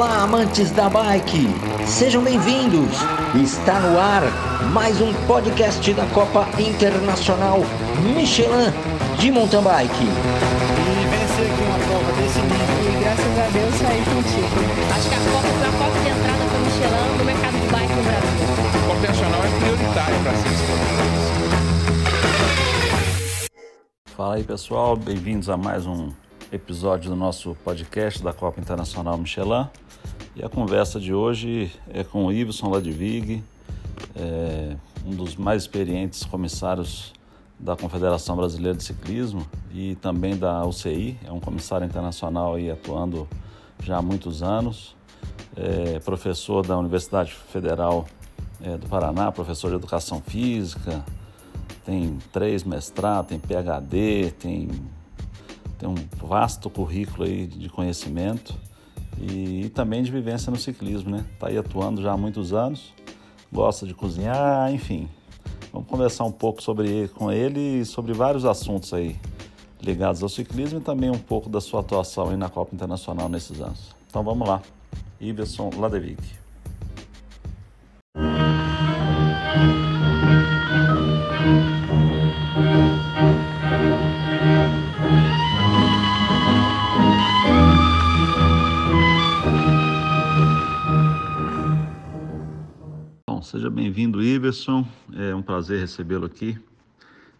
Olá, amantes da bike! Sejam bem-vindos! Está no ar mais um podcast da Copa Internacional Michelin de Mountain Bike. E vencer aqui uma prova desse nível. E graças a Deus saí contigo. Acho que a Copa foi a porta de entrada para o Michelin no mercado de bike no Brasil. Copa é prioritária para ser Fala aí pessoal, bem-vindos a mais um episódio do nosso podcast da Copa Internacional Michelin. E a conversa de hoje é com o Iveson Ladvig, é, um dos mais experientes comissários da Confederação Brasileira de Ciclismo e também da UCI, é um comissário internacional aí atuando já há muitos anos, é professor da Universidade Federal é, do Paraná, professor de Educação Física, tem três mestrados, tem PhD, tem, tem um vasto currículo aí de conhecimento e, e também de vivência no ciclismo, né? Está aí atuando já há muitos anos, gosta de cozinhar, enfim. Vamos conversar um pouco sobre com ele sobre vários assuntos aí ligados ao ciclismo e também um pouco da sua atuação aí na Copa Internacional nesses anos. Então vamos lá. Iverson Ladevik. Seja bem-vindo, Iverson. É um prazer recebê-lo aqui.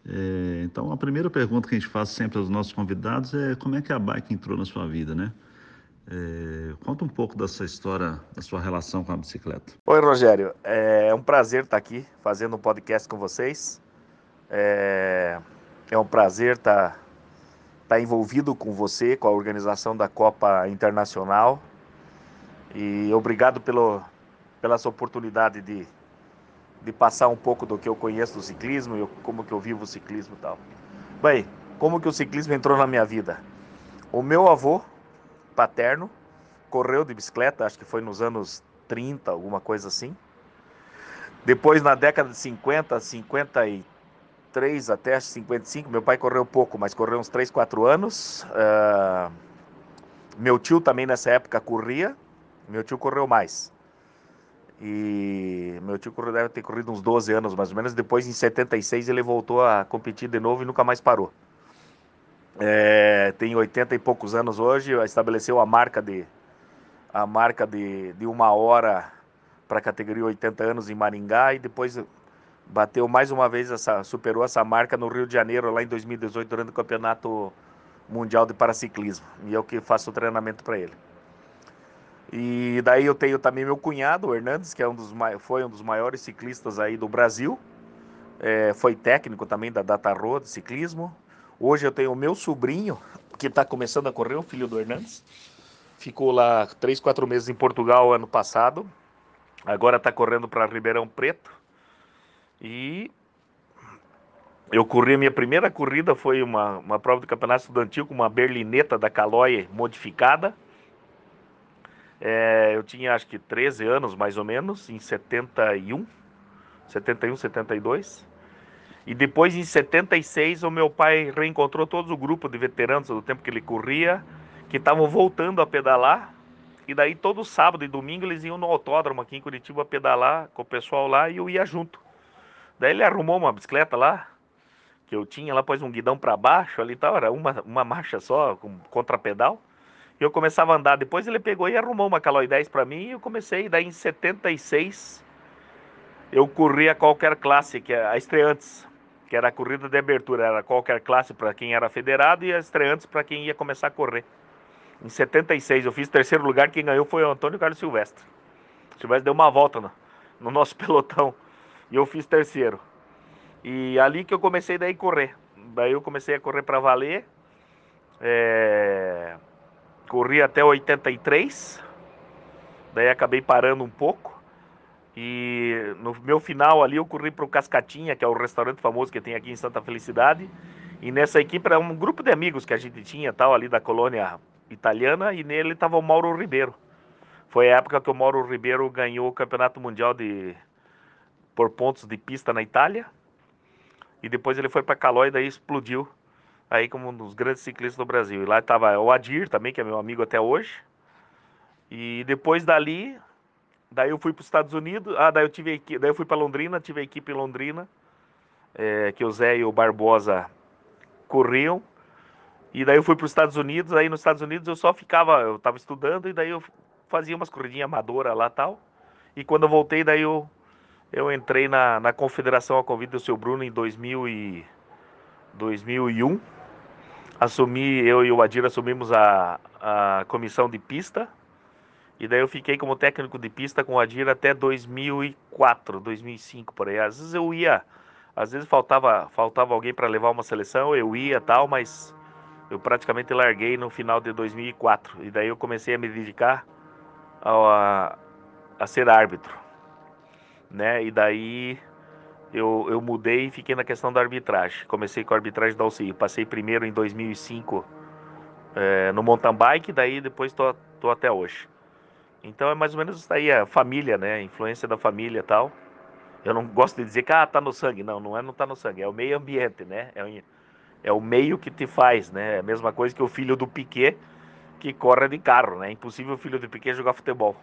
É, então, a primeira pergunta que a gente faz sempre aos nossos convidados é como é que a bike entrou na sua vida, né? É, conta um pouco dessa história, da sua relação com a bicicleta. Oi, Rogério. É um prazer estar aqui fazendo um podcast com vocês. É, é um prazer estar, estar envolvido com você, com a organização da Copa Internacional. E obrigado pelo, pela essa oportunidade de, de passar um pouco do que eu conheço do ciclismo e como que eu vivo o ciclismo e tal. Bem, como que o ciclismo entrou na minha vida? O meu avô paterno correu de bicicleta, acho que foi nos anos 30, alguma coisa assim. Depois, na década de 50, 53 até 55, meu pai correu pouco, mas correu uns 3, 4 anos. Uh, meu tio também nessa época corria, meu tio correu mais. E meu tio deve ter corrido uns 12 anos mais ou menos. Depois, em 76, ele voltou a competir de novo e nunca mais parou. É, tem 80 e poucos anos hoje, estabeleceu a marca de a marca de, de uma hora para a categoria 80 anos em Maringá e depois bateu mais uma vez essa superou essa marca no Rio de Janeiro lá em 2018 durante o Campeonato Mundial de Paraciclismo e eu que faço o treinamento para ele. E daí eu tenho também meu cunhado, o Hernandes, que é um dos, foi um dos maiores ciclistas aí do Brasil. É, foi técnico também da Data Road ciclismo. Hoje eu tenho o meu sobrinho, que está começando a correr, o filho do Hernandes. Ficou lá três, quatro meses em Portugal ano passado. Agora está correndo para Ribeirão Preto. E eu corri, minha primeira corrida foi uma, uma prova do campeonato estudantil com uma berlineta da Caloi modificada. É, eu tinha acho que 13 anos mais ou menos, em 71, 71, 72. E depois em 76 o meu pai reencontrou todo o grupo de veteranos do tempo que ele corria, que estavam voltando a pedalar. E daí todo sábado e domingo eles iam no autódromo aqui em Curitiba pedalar com o pessoal lá e eu ia junto. Daí ele arrumou uma bicicleta lá, que eu tinha lá, pôs um guidão para baixo ali e tal, era uma, uma marcha só, com contrapedal. E eu começava a andar. Depois ele pegou e arrumou uma Caloi 10 para mim e eu comecei. Daí em 76 eu corri a qualquer classe, que é a estreantes, que era a corrida de abertura. Era qualquer classe para quem era federado e a estreantes para quem ia começar a correr. Em 76 eu fiz terceiro lugar, quem ganhou foi o Antônio Carlos Silvestre. Silvestre deu uma volta no, no nosso pelotão e eu fiz terceiro. E ali que eu comecei daí a correr. Daí eu comecei a correr para valer. É corri até 83, daí acabei parando um pouco. E no meu final ali eu corri para o Cascatinha, que é o restaurante famoso que tem aqui em Santa Felicidade. E nessa equipe era um grupo de amigos que a gente tinha, tal, ali da colônia italiana, e nele estava o Mauro Ribeiro. Foi a época que o Mauro Ribeiro ganhou o Campeonato Mundial de por pontos de pista na Itália. E depois ele foi para Calói e daí explodiu aí como um dos grandes ciclistas do Brasil. E lá estava o Adir também, que é meu amigo até hoje. E depois dali, daí eu fui para os Estados Unidos. Ah, daí eu tive daí eu fui para Londrina, tive a equipe em Londrina, é, que o Zé e o Barbosa corriam. E daí eu fui para os Estados Unidos. Aí nos Estados Unidos eu só ficava, eu estava estudando e daí eu fazia umas corridinhas amadoras lá tal. E quando eu voltei, daí eu, eu entrei na, na confederação a convite do seu Bruno em 2000 e, 2001. Assumi, eu e o Adir assumimos a, a comissão de pista. E daí eu fiquei como técnico de pista com o Adir até 2004, 2005 por aí. Às vezes eu ia, às vezes faltava, faltava alguém para levar uma seleção, eu ia tal, mas eu praticamente larguei no final de 2004. E daí eu comecei a me dedicar ao, a, a ser árbitro, né? E daí eu, eu mudei e fiquei na questão da arbitragem. Comecei com a arbitragem da UCI. Passei primeiro em 2005 eh, no mountain bike, daí depois tô, tô até hoje. Então é mais ou menos isso daí, a família, né? A influência da família e tal. Eu não gosto de dizer que ah, tá no sangue. Não, não é não tá no sangue, é o meio ambiente, né? É o, é o meio que te faz, né? É a mesma coisa que o filho do Piquet que corre de carro, né? É impossível o filho do Piquet jogar futebol.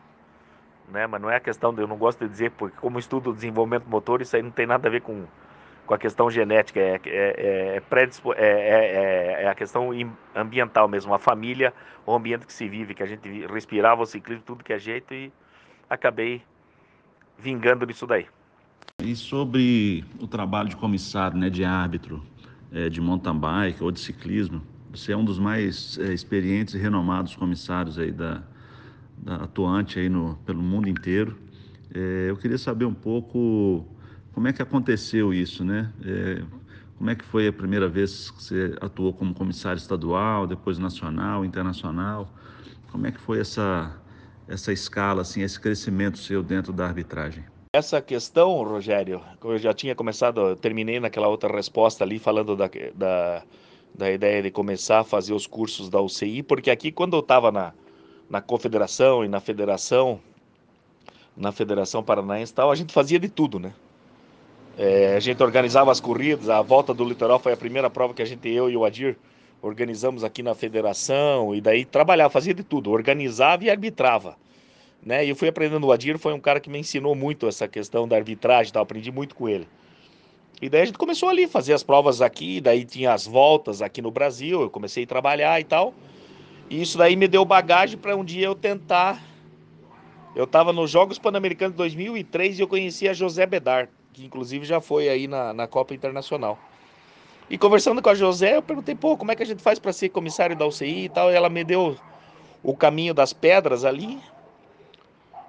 Né? Mas não é a questão de, eu não gosto de dizer, porque como estudo desenvolvimento motor, isso aí não tem nada a ver com, com a questão genética, é, é, é, predispo, é, é, é a questão ambiental mesmo, a família, o ambiente que se vive, que a gente respirava o ciclismo, tudo que é jeito e acabei vingando nisso daí. E sobre o trabalho de comissário, né, de árbitro, é, de mountain bike ou de ciclismo, você é um dos mais é, experientes e renomados comissários aí da atuante aí no, pelo mundo inteiro. É, eu queria saber um pouco como é que aconteceu isso, né? É, como é que foi a primeira vez que você atuou como comissário estadual, depois nacional, internacional? Como é que foi essa essa escala, assim, esse crescimento seu dentro da arbitragem? Essa questão, Rogério, eu já tinha começado, eu terminei naquela outra resposta ali falando da, da, da ideia de começar a fazer os cursos da UCI, porque aqui quando eu estava na, na confederação e na federação, na Federação Paranaense tal, a gente fazia de tudo, né? É, a gente organizava as corridas, a volta do litoral foi a primeira prova que a gente, eu e o Adir, organizamos aqui na federação, e daí trabalhava, fazia de tudo, organizava e arbitrava. Né? E eu fui aprendendo, o Adir foi um cara que me ensinou muito essa questão da arbitragem, tal, aprendi muito com ele. E daí a gente começou ali, fazer as provas aqui, daí tinha as voltas aqui no Brasil, eu comecei a trabalhar e tal. E isso daí me deu bagagem para um dia eu tentar. Eu estava nos Jogos Pan-Americanos de 2003 e eu conheci a José Bedar, que inclusive já foi aí na, na Copa Internacional. E conversando com a José, eu perguntei, pô, como é que a gente faz para ser comissário da UCI e tal? E ela me deu o caminho das pedras ali.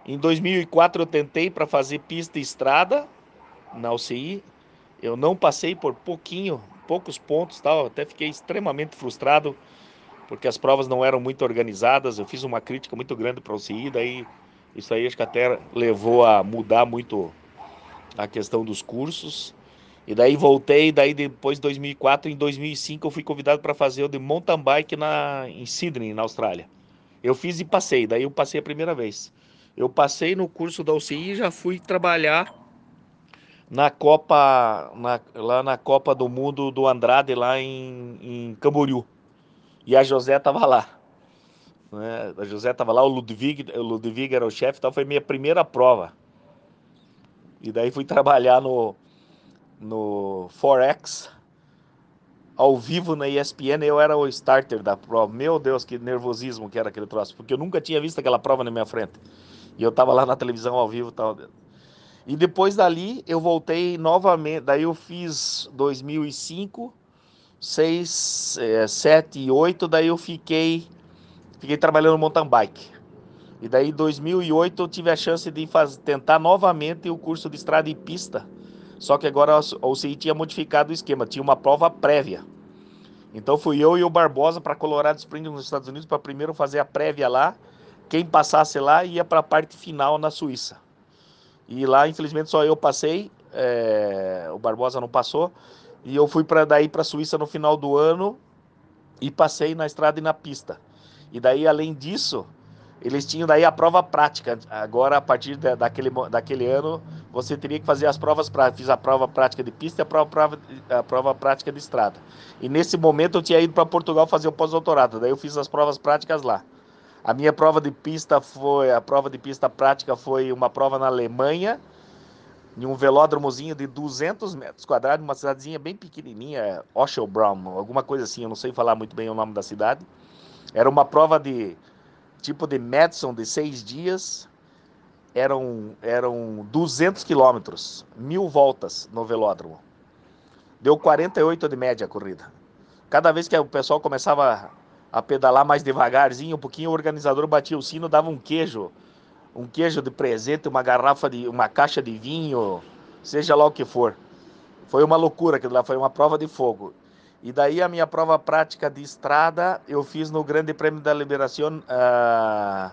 Em 2004 eu tentei para fazer pista e estrada na UCI. Eu não passei por pouquinho, poucos pontos, tal. Até fiquei extremamente frustrado porque as provas não eram muito organizadas. Eu fiz uma crítica muito grande para a UCI, daí isso aí acho que até levou a mudar muito a questão dos cursos. E daí voltei, daí depois de 2004, em 2005 eu fui convidado para fazer o de mountain bike na, em Sydney, na Austrália. Eu fiz e passei, daí eu passei a primeira vez. Eu passei no curso da UCI e já fui trabalhar na Copa, na, lá na Copa do Mundo do Andrade, lá em, em Camboriú. E a José estava lá. Né? A José estava lá, o Ludwig, o Ludwig era o chefe, então foi minha primeira prova. E daí fui trabalhar no, no Forex, ao vivo na ESPN, eu era o starter da prova. Meu Deus, que nervosismo que era aquele troço, porque eu nunca tinha visto aquela prova na minha frente. E eu estava lá na televisão ao vivo tal. E depois dali eu voltei novamente, daí eu fiz 2005, 6, 7 e 8, daí eu fiquei fiquei trabalhando no mountain bike. E daí em 2008 eu tive a chance de fazer, tentar novamente o curso de estrada e pista. Só que agora a UCI tinha modificado o esquema, tinha uma prova prévia. Então fui eu e o Barbosa para Colorado Springs nos Estados Unidos para primeiro fazer a prévia lá. Quem passasse lá ia para a parte final na Suíça. E lá, infelizmente, só eu passei, é... o Barbosa não passou. E eu fui para daí para a Suíça no final do ano e passei na estrada e na pista. E daí, além disso, eles tinham daí a prova prática. Agora, a partir da, daquele, daquele ano, você teria que fazer as provas práticas. Fiz a prova prática de pista e a prova, prova, a prova prática de estrada. E nesse momento eu tinha ido para Portugal fazer o pós-doutorado. Daí eu fiz as provas práticas lá. A minha prova de pista foi, a prova de pista prática foi uma prova na Alemanha, em um velódromozinho de 200 metros quadrados, uma cidadezinha bem pequenininha, Oshelbraum, alguma coisa assim, eu não sei falar muito bem o nome da cidade. Era uma prova de tipo de Madison de seis dias, eram, eram 200 quilômetros, mil voltas no velódromo. Deu 48 de média a corrida. Cada vez que o pessoal começava a pedalar mais devagarzinho, um pouquinho, o organizador batia o sino, dava um queijo, um queijo de presente, uma garrafa de, uma caixa de vinho, seja lá o que for. Foi uma loucura aquilo lá, foi uma prova de fogo. E daí a minha prova prática de estrada eu fiz no Grande Prêmio da Liberação uh,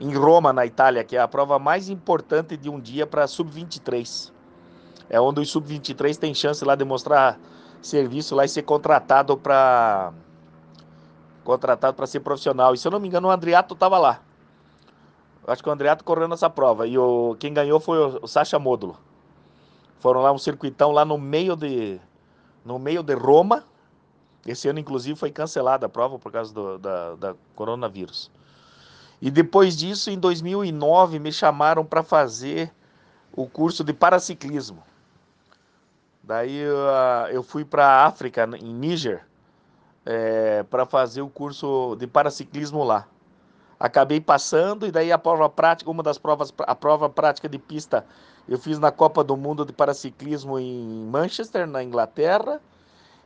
em Roma, na Itália, que é a prova mais importante de um dia para sub-23. É onde o sub-23 tem chance lá de mostrar serviço lá e ser contratado para contratado para ser profissional. E se eu não me engano, o Andriato estava lá. Acho que o Andriato correu nessa prova. E o, quem ganhou foi o, o Sacha Módulo. Foram lá um circuitão lá no meio de no meio de Roma. Esse ano, inclusive, foi cancelada a prova por causa do da, da coronavírus. E depois disso, em 2009, me chamaram para fazer o curso de paraciclismo. Daí uh, eu fui para a África, em Níger, é, para fazer o curso de paraciclismo lá. Acabei passando e daí a prova prática, uma das provas, a prova prática de pista, eu fiz na Copa do Mundo de Paraciclismo em Manchester, na Inglaterra.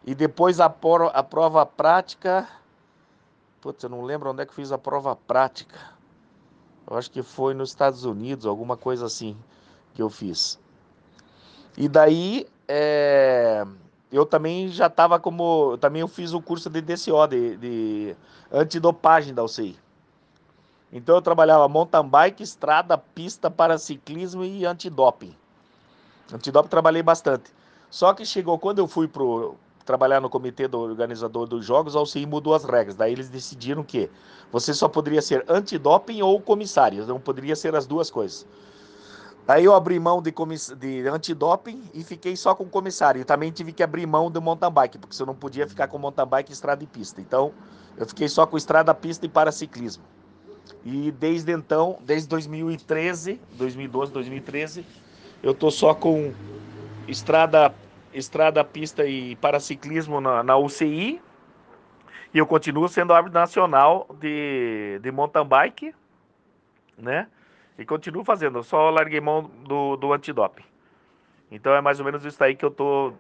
E depois a, a prova prática. Putz, eu não lembro onde é que fiz a prova prática. Eu acho que foi nos Estados Unidos, alguma coisa assim que eu fiz. E daí é, eu também já estava como. Também eu fiz o curso de DCO, de, de antidopagem da UCI. Então eu trabalhava mountain bike, estrada, pista para ciclismo e antidoping. Antidoping trabalhei bastante. Só que chegou quando eu fui pro trabalhar no comitê do organizador dos jogos, a UCI mudou as regras. Daí eles decidiram que você só poderia ser antidoping ou comissário, não poderia ser as duas coisas. Aí eu abri mão de, comiss... de antidoping e fiquei só com comissário. E também tive que abrir mão do mountain bike, porque eu não podia ficar com mountain bike, estrada e pista. Então, eu fiquei só com estrada, pista e paraciclismo. E desde então, desde 2013, 2012, 2013, eu tô só com estrada, estrada, pista e paraciclismo na, na UCI. E eu continuo sendo árbitro nacional de, de mountain bike, né? E continuo fazendo, eu só larguei mão do, do antidoping. Então é mais ou menos isso aí que eu tô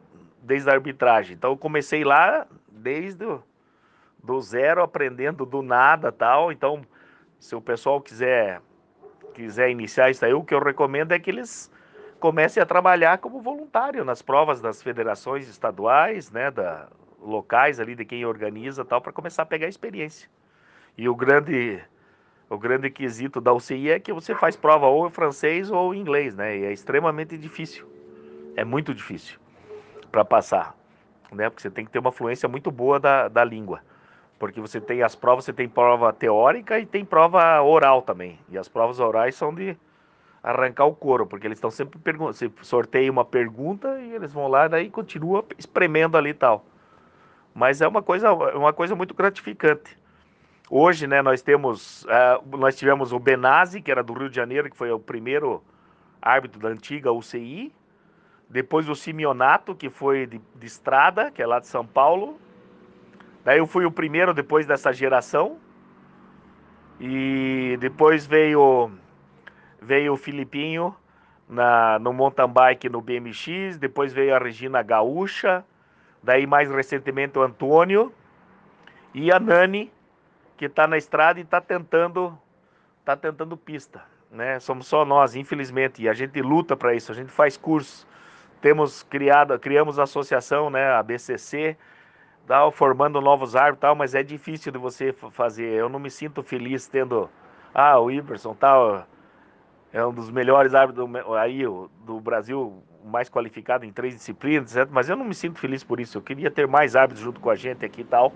desde a arbitragem. Então eu comecei lá desde o, do zero, aprendendo do nada tal. Então, se o pessoal quiser quiser iniciar isso aí, o que eu recomendo é que eles comecem a trabalhar como voluntário nas provas das federações estaduais, né, da locais ali de quem organiza tal, para começar a pegar experiência. E o grande o grande quesito da UCI é que você faz prova ou em francês ou em inglês, né? E é extremamente difícil. É muito difícil para passar, né? Porque você tem que ter uma fluência muito boa da, da língua. Porque você tem as provas, você tem prova teórica e tem prova oral também. E as provas orais são de arrancar o couro, porque eles estão sempre perguntando, sorteia uma pergunta e eles vão lá e daí continua espremendo ali e tal. Mas é uma coisa, uma coisa muito gratificante. Hoje, né, nós temos, uh, nós tivemos o Benazzi, que era do Rio de Janeiro, que foi o primeiro árbitro da antiga UCI. Depois o Simeonato, que foi de, de Estrada, que é lá de São Paulo. Daí eu fui o primeiro depois dessa geração. E depois veio veio o Filipinho na, no mountain bike no BMX, depois veio a Regina Gaúcha, daí mais recentemente o Antônio e a Nani, que está na estrada e está tentando, tá tentando pista. Né? Somos só nós, infelizmente, e a gente luta para isso, a gente faz curso. Temos criado, criamos a associação, né, a BCC, tal, formando novos árbitros, tal, mas é difícil de você fazer. Eu não me sinto feliz tendo, ah, o Iverson, tal, é um dos melhores árbitros do, aí do Brasil, mais qualificado em três disciplinas? Mas eu não me sinto feliz por isso. Eu queria ter mais árbitros junto com a gente aqui e tal.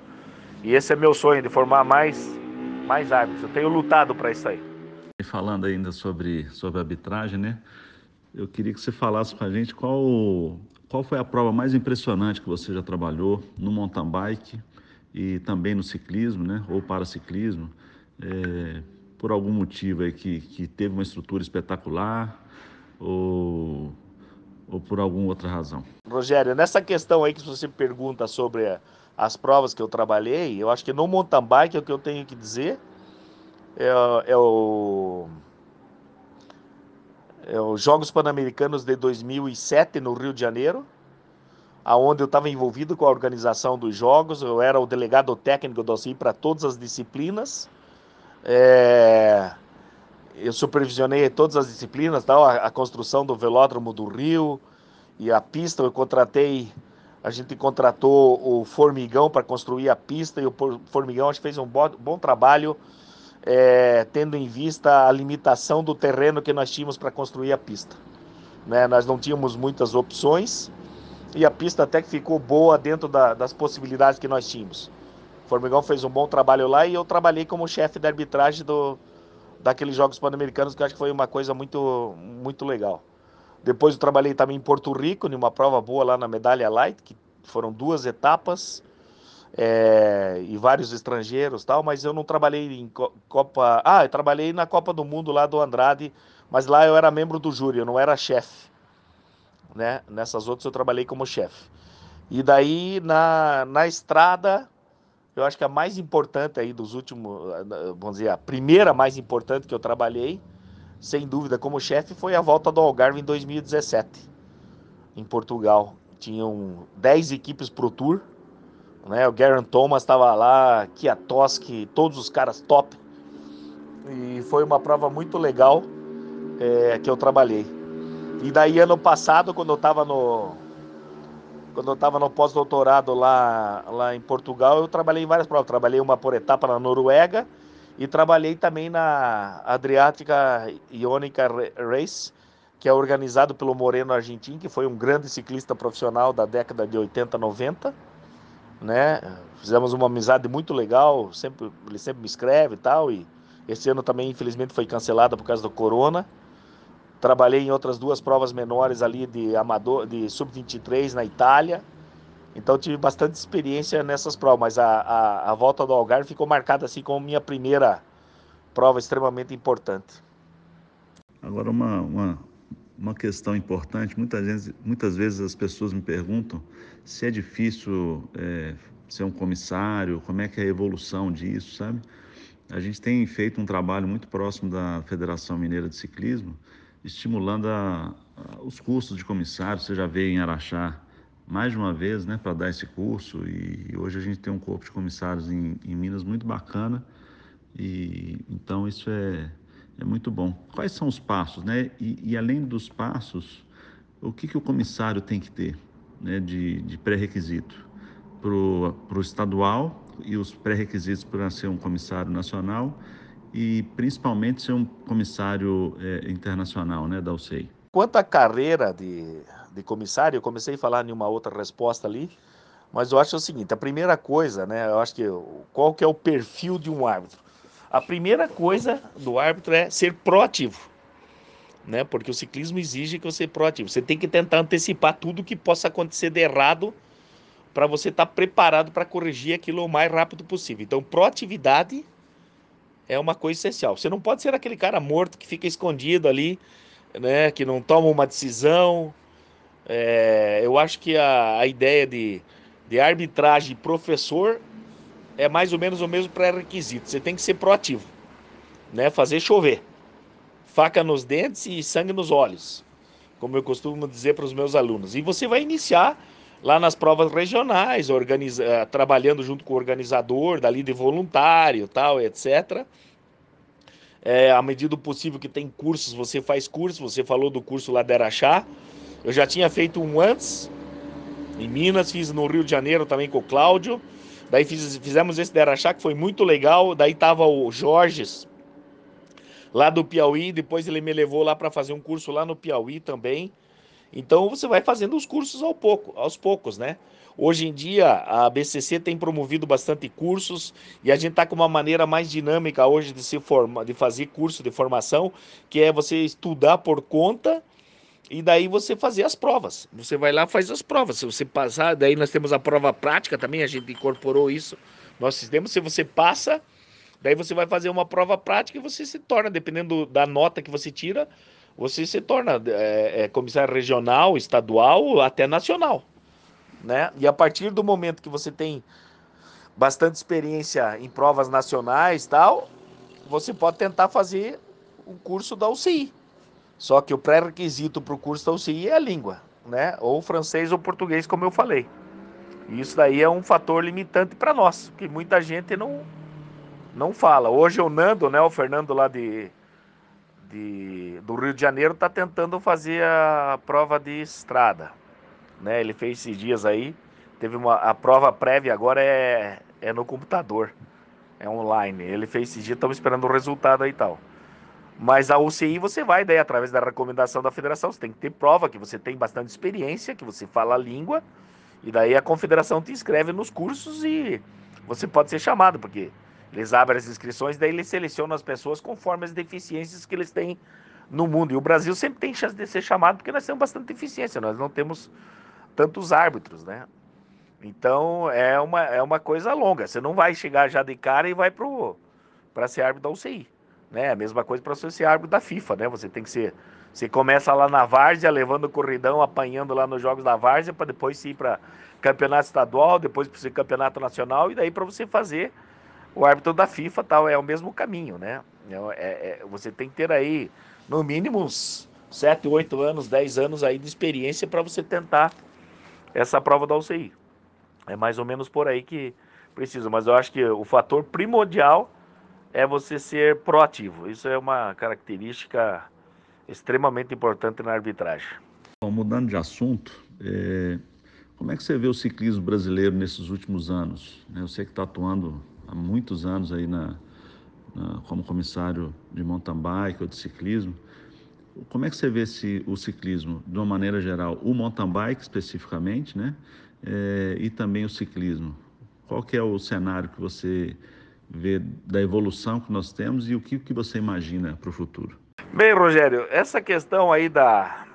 E esse é meu sonho, de formar mais, mais árbitros. Eu tenho lutado para isso aí. Falando ainda sobre, sobre arbitragem, né? Eu queria que você falasse para a gente qual, qual foi a prova mais impressionante que você já trabalhou no mountain bike e também no ciclismo, né? Ou para ciclismo. é, por algum motivo aí que, que teve uma estrutura espetacular ou, ou por alguma outra razão? Rogério, nessa questão aí que você pergunta sobre as provas que eu trabalhei, eu acho que no mountain bike é o que eu tenho que dizer é, é o é os Jogos Pan-Americanos de 2007 no Rio de Janeiro, aonde eu estava envolvido com a organização dos jogos, eu era o delegado técnico do OCI para todas as disciplinas. É, eu supervisionei todas as disciplinas, tal, a, a, construção do velódromo do Rio e a pista. Eu contratei, a gente contratou o Formigão para construir a pista e o Formigão acho que fez um bom trabalho é, tendo em vista a limitação do terreno que nós tínhamos para construir a pista. Né? Nós não tínhamos muitas opções e a pista até que ficou boa dentro da, das possibilidades que nós tínhamos. O Formigão fez um bom trabalho lá e eu trabalhei como chefe de arbitragem do, daqueles Jogos Pan-Americanos, que eu acho que foi uma coisa muito, muito legal. Depois eu trabalhei também em Porto Rico, numa prova boa lá na Medalha Light, que foram duas etapas é, e vários estrangeiros tal, mas eu não trabalhei em Copa. Ah, eu trabalhei na Copa do Mundo lá do Andrade, mas lá eu era membro do júri, eu não era chefe. Né? Nessas outras eu trabalhei como chefe. E daí na, na estrada, eu acho que a mais importante aí dos últimos, vamos dizer, a primeira mais importante que eu trabalhei, sem dúvida, como chefe, foi a volta do Algarve em 2017, em Portugal. Tinham 10 equipes pro Tour né? O Garen Thomas estava lá, Kiatoski, todos os caras top. E foi uma prova muito legal é, que eu trabalhei. E daí ano passado, quando eu estava no quando eu estava no pós-doutorado lá, lá em Portugal, eu trabalhei em várias provas. Trabalhei uma por etapa na Noruega e trabalhei também na Adriática Iônica Race, que é organizado pelo Moreno Argentino, que foi um grande ciclista profissional da década de 80, 90 né? Fizemos uma amizade muito legal, sempre, ele sempre me escreve e tal, e esse ano também infelizmente foi cancelada por causa do corona. Trabalhei em outras duas provas menores ali de amador, de sub-23 na Itália. Então tive bastante experiência nessas provas, mas a, a, a volta do Algarve ficou marcada assim como minha primeira prova extremamente importante. Agora uma, uma, uma questão importante, muitas vezes, muitas vezes as pessoas me perguntam se é difícil é, ser um comissário, como é que é a evolução disso, sabe? A gente tem feito um trabalho muito próximo da Federação Mineira de Ciclismo, estimulando a, a, os cursos de comissário. Você já veio em Araxá mais de uma vez né, para dar esse curso e, e, hoje a gente tem um corpo de comissários em, em Minas muito bacana e então isso é, é muito bom. Quais são os passos, né? E, e além dos passos, o que, que o comissário tem que ter né, de, de pré-requisito para o estadual e os pré-requisitos para ser um comissário nacional e principalmente ser um comissário é, internacional né, da UCEI? Quanto à carreira de, de comissário, eu comecei a falar em uma outra resposta ali, mas eu acho o seguinte, a primeira coisa, né, eu acho que qual que é o perfil de um árbitro? A primeira coisa do árbitro é ser proativo, né? Porque o ciclismo exige que você seja proativo. Você tem que tentar antecipar tudo que possa acontecer de errado para você estar tá preparado para corrigir aquilo o mais rápido possível. Então, proatividade é uma coisa essencial. Você não pode ser aquele cara morto que fica escondido ali, né? Que não toma uma decisão. É, eu acho que a, a ideia de, de arbitragem professor é mais ou menos o mesmo pré-requisito. Você tem que ser proativo, né? Fazer chover. Faca nos dentes e sangue nos olhos, como eu costumo dizer para os meus alunos. E você vai iniciar lá nas provas regionais, organiza, eh, trabalhando junto com o organizador, dali de voluntário, tal, etc. É, à medida do possível que tem cursos, você faz cursos. Você falou do curso lá de Araxá. Eu já tinha feito um antes, em Minas, fiz no Rio de Janeiro também com o Cláudio. Daí fiz, fizemos esse de Araxá, que foi muito legal. Daí tava o Jorges, lá do Piauí. Depois ele me levou lá para fazer um curso lá no Piauí também. Então você vai fazendo os cursos ao pouco, aos poucos, né? Hoje em dia a BCC tem promovido bastante cursos e a gente está com uma maneira mais dinâmica hoje de se formar, de fazer curso de formação, que é você estudar por conta e daí você fazer as provas. Você vai lá faz as provas. Se você passar, daí nós temos a prova prática também, a gente incorporou isso. Nosso sistema, se você passa, Daí você vai fazer uma prova prática e você se torna, dependendo da nota que você tira, você se torna é, é, comissário regional, estadual, até nacional. Né? E a partir do momento que você tem bastante experiência em provas nacionais tal, você pode tentar fazer um curso da UCI. Só que o pré-requisito para o curso da UCI é a língua, né? Ou francês ou português, como eu falei. E isso daí é um fator limitante para nós, que muita gente não, não fala. Hoje o Nando, né, o Fernando lá de, de do Rio de Janeiro, está tentando fazer a prova de estrada. Né? Ele fez esses dias aí. Teve uma a prova prévia agora é, é no computador, é online. Ele fez esses dias, estamos esperando o resultado aí e tal. Mas a UCI você vai daí através da recomendação da federação, você tem que ter prova que você tem bastante experiência, que você fala a língua, e daí a confederação te inscreve nos cursos e você pode ser chamado, porque eles abrem as inscrições, daí eles selecionam as pessoas conforme as deficiências que eles têm no mundo. E o Brasil sempre tem chance de ser chamado porque nós temos bastante deficiência, nós não temos tantos árbitros, né? Então é uma, é uma coisa longa. Você não vai chegar já de cara e vai para ser árbitro da UCI. Né? A mesma coisa para ser árbitro da FIFA, né? Você tem que ser. Você começa lá na várzea, levando o corridão, apanhando lá nos jogos da várzea, para depois ir para campeonato estadual, depois para ser campeonato nacional, e daí para você fazer o árbitro da FIFA tal. É o mesmo caminho, né? É, é, é, você tem que ter aí, no mínimo, uns 7, 8 anos, 10 anos aí de experiência para você tentar essa prova da UCI. É mais ou menos por aí que precisa. Mas eu acho que o fator primordial é você ser proativo. Isso é uma característica extremamente importante na arbitragem. Bom, mudando de assunto, é... como é que você vê o ciclismo brasileiro nesses últimos anos? Né, eu sei que está atuando há muitos anos aí na, na, como comissário de mountain bike ou de ciclismo. Como é que você vê esse, o ciclismo, de uma maneira geral, o mountain bike especificamente, né? É, e também o ciclismo? Qual que é o cenário que você ver da evolução que nós temos e o que, que você imagina para o futuro. Bem, Rogério, essa questão aí da,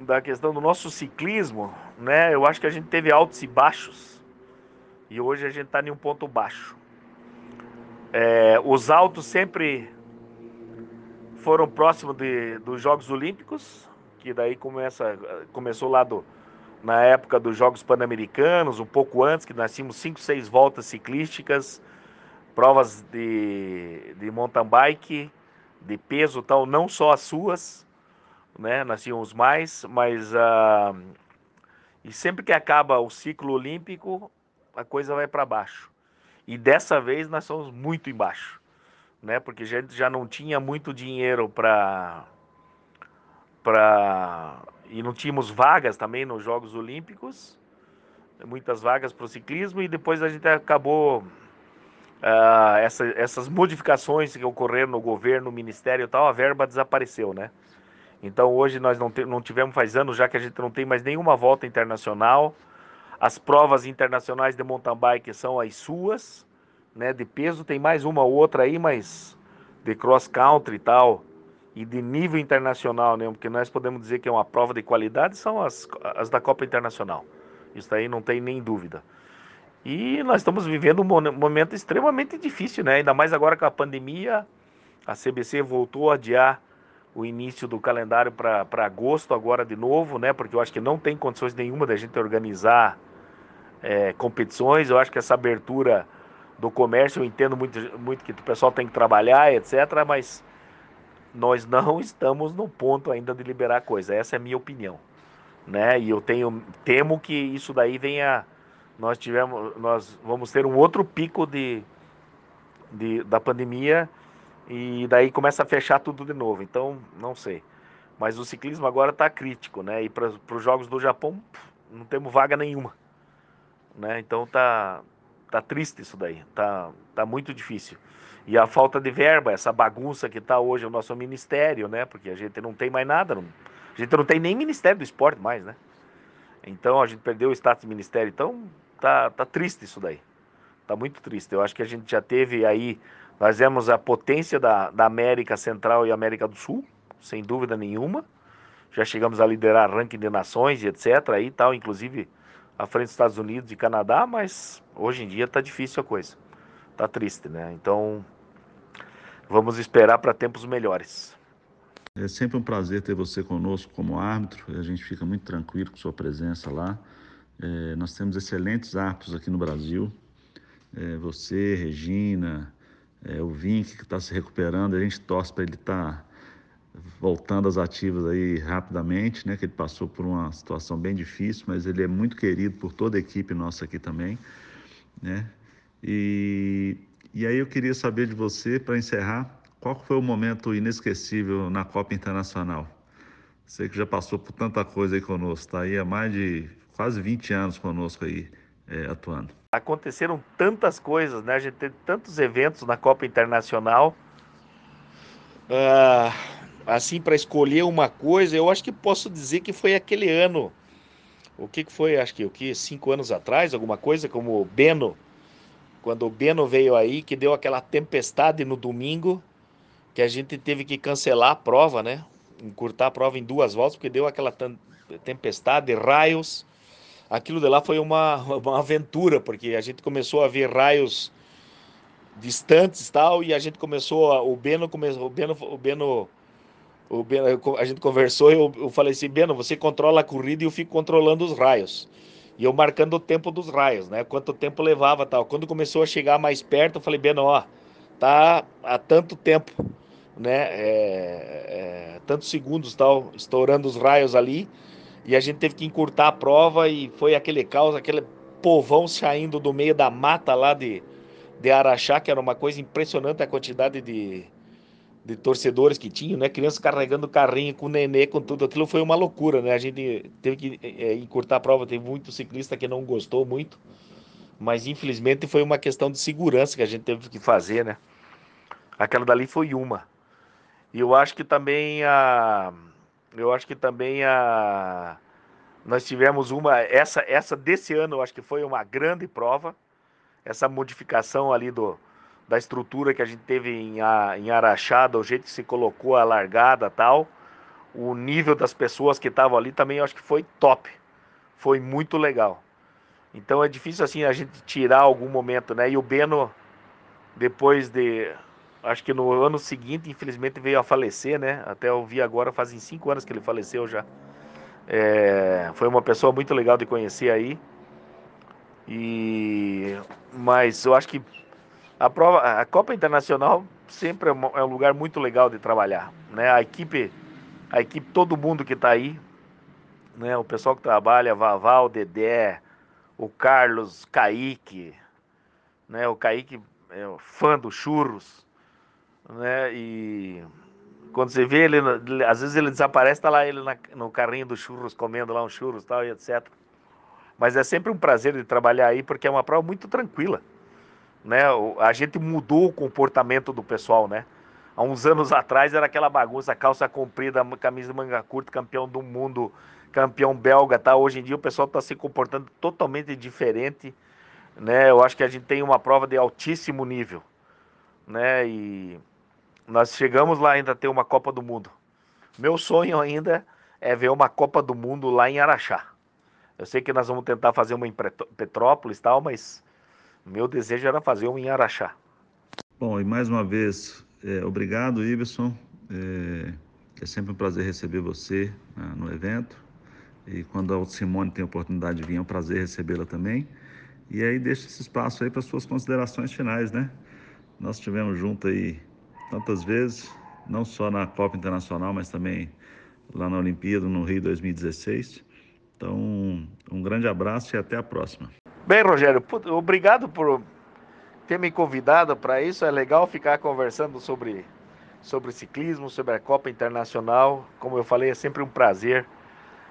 da questão do nosso ciclismo, né? Eu acho que a gente teve altos e baixos e hoje a gente está em um ponto baixo. É, os altos sempre foram próximos de, dos Jogos Olímpicos, que daí começa, começou lá do, na época dos Jogos Pan-Americanos, um pouco antes, que nós tínhamos cinco, seis voltas ciclísticas provas de, de mountain bike, de peso tal, não só as suas, né? Nós tínhamos mais, mas uh, e sempre que acaba o ciclo olímpico, a coisa vai para baixo. E dessa vez nós somos muito embaixo, né? Porque a gente já não tinha muito dinheiro para para e não tínhamos vagas também nos Jogos Olímpicos, muitas vagas para o ciclismo e depois a gente acabou uh, essa, essas modificações que ocorreram no governo, no ministério e tal, a verba desapareceu, né? Então hoje nós não, te, não tivemos faz anos já que a gente não tem mais nenhuma volta internacional. As provas internacionais de mountain bike são as suas, né? De peso tem mais uma ou outra aí, mas de cross country e tal e de nível internacional, né? Porque nós podemos dizer que é uma prova de qualidade são as, as da Copa Internacional. Isso aí não tem nem dúvida. E nós estamos vivendo um momento extremamente difícil, né? Ainda mais agora com a pandemia, a CBC voltou a adiar o início do calendário para agosto agora de novo, né? Porque eu acho que não tem condições nenhuma da gente organizar é, competições. Eu acho que essa abertura do comércio, eu entendo muito, muito que o pessoal tem que trabalhar, etc. Mas nós não estamos no ponto ainda de liberar coisa. Essa é a minha opinião, né? E eu tenho temo que isso daí venha nós tivemos, nós vamos ter um outro pico de, de da pandemia e daí começa a fechar tudo de novo. Então, não sei. Mas o ciclismo agora está crítico, né? E para os jogos do Japão não temos vaga nenhuma, né? Então tá tá triste isso daí, tá tá muito difícil. E a falta de verba, essa bagunça que está hoje o nosso ministério, né? Porque a gente não tem mais nada, não, a gente não tem nem ministério do esporte mais, né? Então a gente perdeu o status de ministério, então tá, tá triste isso daí. Tá muito triste. Eu acho que a gente já teve aí, nós vemos a potência da, da América Central e América do Sul, sem dúvida nenhuma. Já chegamos a liderar ranking de nações e etc. aí tal, inclusive à frente dos Estados Unidos e Canadá, mas hoje em dia tá difícil a coisa. tá triste, né? Então vamos esperar para tempos melhores. É sempre um prazer ter você conosco como árbitro. A gente fica muito tranquilo com sua presença lá. É, nós temos excelentes árbitros aqui no Brasil. É, você, Regina, é, o Vink que está se recuperando. A gente torce para ele estar tá voltando às ativas aí rapidamente, né? Que ele passou por uma situação bem difícil, mas ele é muito querido por toda a equipe nossa aqui também, né? E, e aí eu queria saber de você, para encerrar, qual foi o momento inesquecível na Copa Internacional? Você que já passou por tanta coisa aí conosco, está aí há mais de quase 20 anos conosco aí é, atuando. Aconteceram tantas coisas, né? A gente teve tantos eventos na Copa Internacional. Ah, assim, para escolher uma coisa, eu acho que posso dizer que foi aquele ano. O que, que foi? Acho que o que? Cinco anos atrás, alguma coisa, como o Beno quando o Beno veio aí, que deu aquela tempestade no domingo, que a gente teve que cancelar a prova, né? Encurtar a prova em duas voltas, porque deu aquela tempestade, raios. Aquilo de lá foi uma, uma aventura, porque a gente começou a ver raios distantes tal, e a gente começou, a, o Beno começou, o Beno, o Beno, o Beno a gente conversou e eu, eu falei assim, Beno, você controla a corrida e eu fico controlando os raios. E eu marcando o tempo dos raios, né? Quanto tempo levava tal. Quando começou a chegar mais perto, eu falei, Beno, ó, tá há tanto tempo, né? É, é, tantos segundos tal, estourando os raios ali. E a gente teve que encurtar a prova e foi aquele caos, aquele povão saindo do meio da mata lá de, de Araxá, que era uma coisa impressionante a quantidade de, de torcedores que tinham, né? Crianças carregando carrinho com nenê, com tudo. Aquilo foi uma loucura, né? A gente teve que é, encurtar a prova. Teve muito ciclista que não gostou muito. Mas infelizmente foi uma questão de segurança que a gente teve que fazer, né? Aquela dali foi uma. E eu acho que também a. Eu acho que também a. Nós tivemos uma. Essa, essa desse ano, eu acho que foi uma grande prova. Essa modificação ali do, da estrutura que a gente teve em, em Araxá, do jeito que se colocou a largada tal. O nível das pessoas que estavam ali também eu acho que foi top. Foi muito legal. Então é difícil assim a gente tirar algum momento, né? E o Beno, depois de. Acho que no ano seguinte, infelizmente, veio a falecer, né? Até eu vi agora, fazem cinco anos que ele faleceu já. É, foi uma pessoa muito legal de conhecer aí. E mas eu acho que a prova, a Copa Internacional sempre é, é um lugar muito legal de trabalhar, né? A equipe, a equipe, todo mundo que está aí, né? O pessoal que trabalha, Vaval, Dedé, o Carlos, Kaique, né? O Kaique é fã do churros, né? E quando você vê ele, às vezes ele desaparece, tá lá ele na, no carrinho do churros comendo lá um churros, tal e etc. Mas é sempre um prazer de trabalhar aí porque é uma prova muito tranquila né? A gente mudou o comportamento do pessoal, né? Há uns anos atrás era aquela bagunça, calça comprida, camisa de manga curta, campeão do mundo, campeão belga, tá? Hoje em dia o pessoal está se comportando totalmente diferente, né? Eu acho que a gente tem uma prova de altíssimo nível, né? E nós chegamos lá ainda a ter uma Copa do Mundo. Meu sonho ainda é ver uma Copa do Mundo lá em Araxá. Eu sei que nós vamos tentar fazer uma em Petrópolis, tal, mas meu desejo era fazer um em Araxá. Bom, e mais uma vez, é, obrigado, Iverson. É, é, sempre um prazer receber você né, no evento. E quando a Simone tem a oportunidade de vir, é um prazer recebê-la também. E aí deixa esse espaço aí para suas considerações finais, né? Nós estivemos juntos aí tantas vezes, não só na Copa Internacional, mas também lá na Olimpíada, no Rio 2016. Então, um grande abraço e até a próxima. Bem, Rogério, obrigado por ter me convidado para isso. É legal ficar conversando sobre, sobre ciclismo, sobre a Copa Internacional. Como eu falei, é sempre um prazer.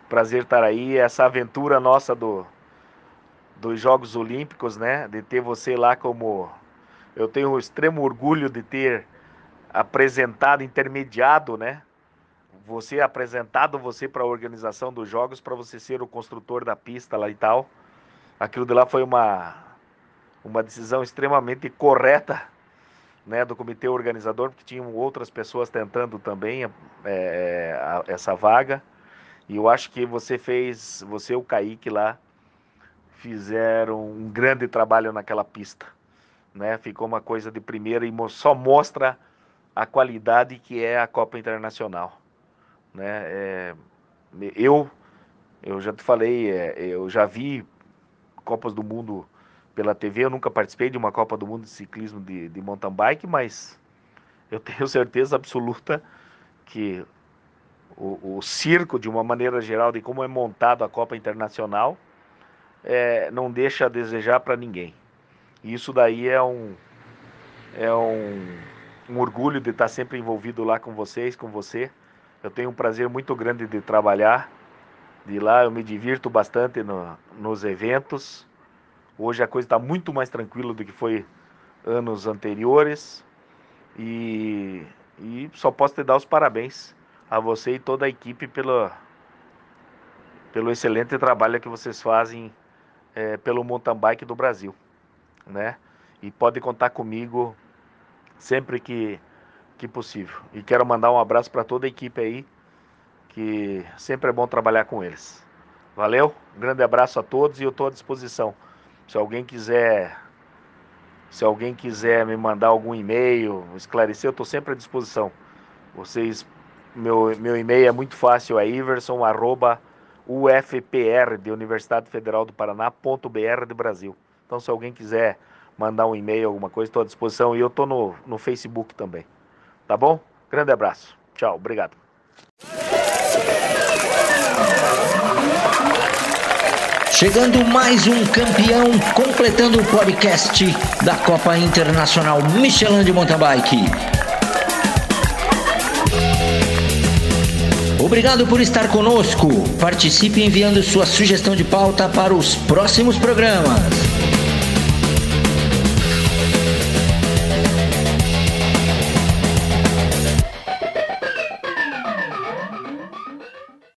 Prazer estar aí. Essa aventura nossa do, dos Jogos Olímpicos, né? De ter você lá como. Eu tenho um extremo orgulho de ter apresentado, intermediado, né? Você apresentado você para a organização dos Jogos, para você ser o construtor da pista lá e tal aquilo de lá foi uma, uma decisão extremamente correta né, do comitê organizador, porque tinham outras pessoas tentando também é, é, a, essa vaga. E eu acho que você fez, você e o Kaique lá, fizeram um grande trabalho naquela pista. né? Ficou uma coisa de primeira e só mostra a qualidade que é a Copa Internacional, né? É, eu eu já te falei, é, eu já vi Copas do Mundo pela TV, eu nunca participei de uma Copa do Mundo de ciclismo de, de mountain bike, mas eu tenho certeza absoluta que o, o, circo, de uma maneira geral, de como é montado a Copa Internacional, é, não deixa a desejar para ninguém. Isso daí é um, é um, um orgulho de estar sempre envolvido lá com vocês, com você. Eu tenho um prazer muito grande de trabalhar de lá, eu me divirto bastante no, nos eventos. Hoje a coisa está muito mais tranquila do que foi anos anteriores. E, e só posso te dar os parabéns a você e toda a equipe pelo, pelo excelente trabalho que vocês fazem é, pelo mountain bike do Brasil, né? E pode contar comigo sempre que, que possível. E quero mandar um abraço para toda a equipe aí, que sempre é bom trabalhar com eles. Valeu, um grande abraço a todos e eu estou à disposição. Se alguém quiser se alguém quiser me mandar algum e-mail, esclarecer, eu estou sempre à disposição. Vocês, meu, meu e-mail é muito fácil, é iverson, de Universidade Federal do Paraná.br de Brasil. Então, se alguém quiser mandar um e-mail, alguma coisa, estou à disposição. E eu estou no, no Facebook também. Tá bom? Grande abraço. Tchau, obrigado. Chegando mais um campeão, completando o podcast da Copa Internacional Michelin de Mountain Bike. Obrigado por estar conosco. Participe enviando sua sugestão de pauta para os próximos programas.